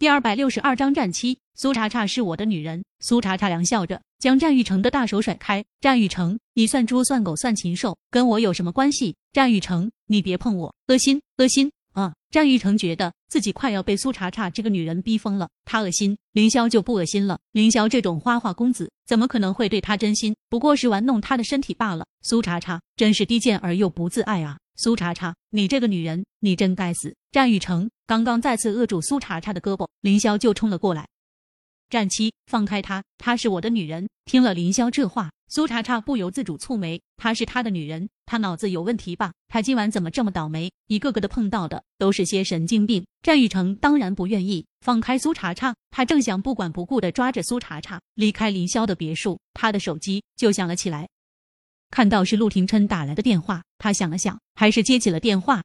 第二百六十二章战妻苏茶茶是我的女人。苏茶茶凉笑着，将战玉成的大手甩开。战玉成，你算猪算狗算禽兽，跟我有什么关系？战玉成，你别碰我，恶心，恶心啊！战玉成觉得自己快要被苏茶茶这个女人逼疯了，他恶心，凌霄就不恶心了。凌霄这种花花公子，怎么可能会对他真心？不过是玩弄他的身体罢了。苏茶茶真是低贱而又不自爱啊！苏茶茶，你这个女人，你真该死！战玉成刚刚再次扼住苏茶茶的胳膊，凌霄就冲了过来。战七，放开她，她是我的女人。听了凌霄这话，苏茶茶不由自主蹙眉。她是他的女人，他脑子有问题吧？他今晚怎么这么倒霉？一个个的碰到的都是些神经病。战玉成当然不愿意放开苏茶茶，他正想不管不顾的抓着苏茶茶离开凌霄的别墅，他的手机就响了起来。看到是陆廷琛打来的电话，他想了想，还是接起了电话。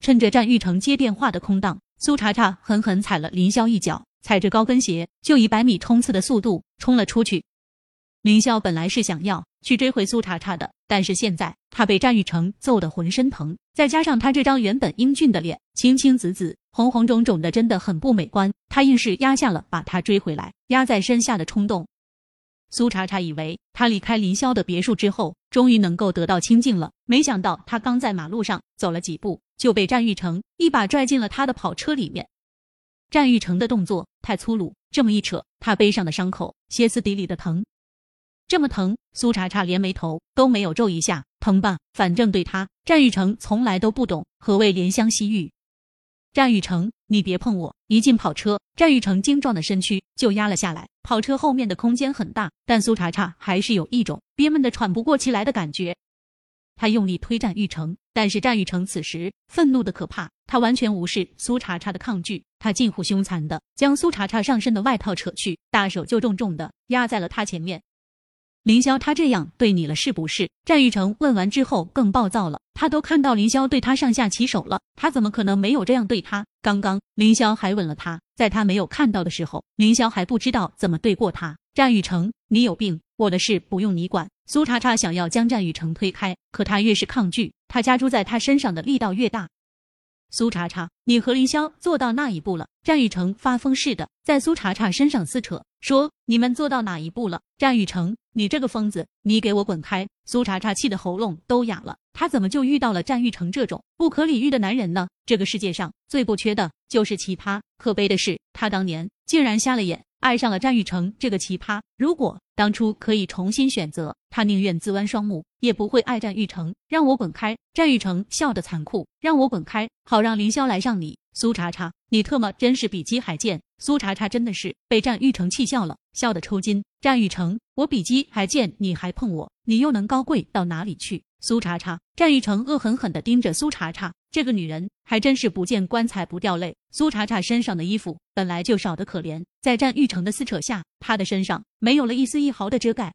趁着战玉成接电话的空档，苏茶茶狠狠踩了林霄一脚，踩着高跟鞋就以百米冲刺的速度冲了出去。林霄本来是想要去追回苏茶茶的，但是现在他被战玉成揍得浑身疼，再加上他这张原本英俊的脸，青青紫紫、红红肿肿的，真的很不美观。他硬是压下了把他追回来、压在身下的冲动。苏茶茶以为他离开林霄的别墅之后，终于能够得到清静了。没想到他刚在马路上走了几步，就被战玉成一把拽进了他的跑车里面。战玉成的动作太粗鲁，这么一扯，他背上的伤口歇斯底里的疼，这么疼，苏茶茶连眉头都没有皱一下。疼吧，反正对他，战玉成从来都不懂何谓怜香惜玉。战玉成，你别碰我！一进跑车，战玉成精壮的身躯就压了下来。跑车后面的空间很大，但苏茶茶还是有一种憋闷的喘不过气来的感觉。他用力推战玉成，但是战玉成此时愤怒的可怕，他完全无视苏茶茶的抗拒，他近乎凶残的将苏茶茶上身的外套扯去，大手就重重的压在了他前面。凌霄，他这样对你了是不是？战玉成问完之后更暴躁了，他都看到凌霄对他上下其手了，他怎么可能没有这样对他？刚刚凌霄还吻了他，在他没有看到的时候，凌霄还不知道怎么对过他。战玉成，你有病，我的事不用你管。苏茶茶想要将战玉成推开，可他越是抗拒，他加诸在他身上的力道越大。苏茶茶，你和凌霄做到那一步了？战玉成发疯似的在苏茶茶身上撕扯，说：“你们做到哪一步了？”战玉成，你这个疯子，你给我滚开！苏茶茶气得喉咙都哑了，他怎么就遇到了战玉成这种不可理喻的男人呢？这个世界上最不缺的就是奇葩，可悲的是，他当年竟然瞎了眼。爱上了战玉成这个奇葩。如果当初可以重新选择，他宁愿自剜双目，也不会爱战玉成。让我滚开！战玉成笑得残酷，让我滚开，好让凌霄来上你。苏茶茶，你特么真是比鸡还贱！苏茶茶真的是被战玉成气笑了，笑得抽筋。战玉成，我比鸡还贱，你还碰我，你又能高贵到哪里去？苏茶茶，战玉成恶狠狠地盯着苏茶茶，这个女人还真是不见棺材不掉泪。苏茶茶身上的衣服本来就少得可怜，在战玉成的撕扯下，她的身上没有了一丝一毫的遮盖。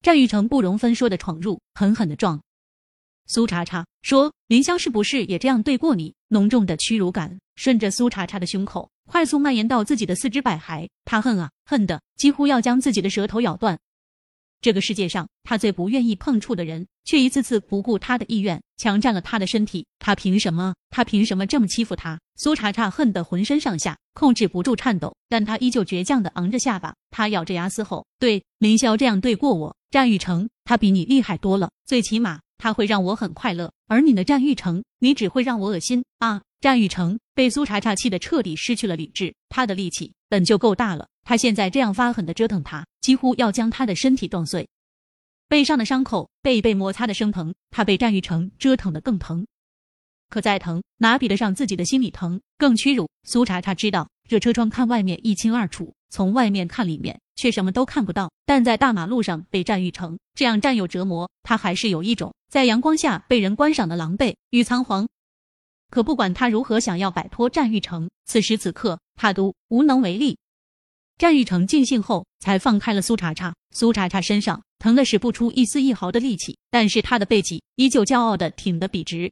战玉成不容分说的闯入，狠狠的撞。苏茶茶说：“林香是不是也这样对过你？”浓重的屈辱感顺着苏茶茶的胸口快速蔓延到自己的四肢百骸，他恨啊，恨的几乎要将自己的舌头咬断。这个世界上，他最不愿意碰触的人，却一次次不顾他的意愿，强占了他的身体。他凭什么？他凭什么这么欺负他？苏茶茶恨得浑身上下控制不住颤抖，但他依旧倔强的昂着下巴。他咬着牙嘶吼：“对，林霄这样对过我，战玉成，他比你厉害多了。最起码他会让我很快乐，而你的战玉成，你只会让我恶心啊！”战玉成被苏茶茶气得彻底失去了理智，他的力气本就够大了。他现在这样发狠的折腾他，几乎要将他的身体撞碎。背上的伤口被被摩擦的生疼，他被战玉成折腾的更疼。可再疼，哪比得上自己的心里疼？更屈辱。苏茶茶知道，这车窗看外面一清二楚，从外面看里面却什么都看不到。但在大马路上被战玉成这样占有折磨，他还是有一种在阳光下被人观赏的狼狈与仓皇。可不管他如何想要摆脱战玉成，此时此刻他都无能为力。战玉成尽兴后，才放开了苏茶茶。苏茶茶身上疼的使不出一丝一毫的力气，但是他的背脊依旧骄傲的挺得笔直。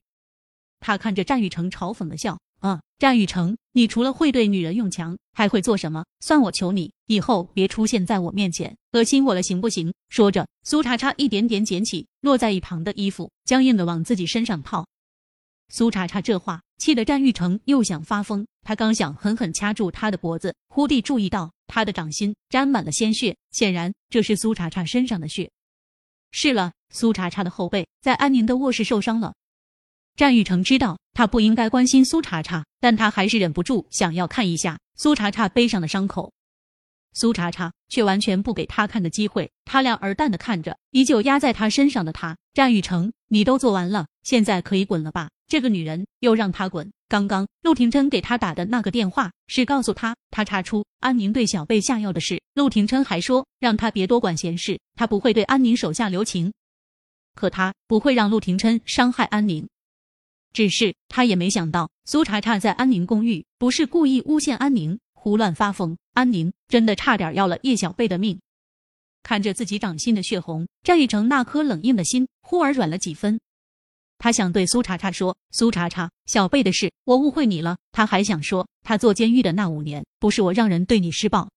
他看着战玉成嘲讽的笑：“啊，战玉成，你除了会对女人用强，还会做什么？算我求你，以后别出现在我面前，恶心我了，行不行？”说着，苏茶茶一点点捡起落在一旁的衣服，僵硬的往自己身上套。苏茶茶这话气得战玉成又想发疯，他刚想狠狠掐住他的脖子，忽地注意到他的掌心沾满了鲜血，显然这是苏茶茶身上的血。是了，苏茶茶的后背在安宁的卧室受伤了。战玉成知道他不应该关心苏茶茶，但他还是忍不住想要看一下苏茶茶背上的伤口。苏茶茶却完全不给他看的机会，他俩儿淡的看着依旧压在他身上的他。战玉成，你都做完了，现在可以滚了吧？这个女人又让他滚。刚刚陆廷琛给他打的那个电话是告诉他，他查出安宁对小贝下药的事。陆廷琛还说让他别多管闲事，他不会对安宁手下留情。可他不会让陆廷琛伤害安宁。只是他也没想到，苏茶茶在安宁公寓不是故意诬陷安宁，胡乱发疯，安宁真的差点要了叶小贝的命。看着自己掌心的血红，战玉成那颗冷硬的心忽而软了几分。他想对苏茶茶说：“苏茶茶，小贝的事我误会你了。”他还想说：“他坐监狱的那五年，不是我让人对你施暴，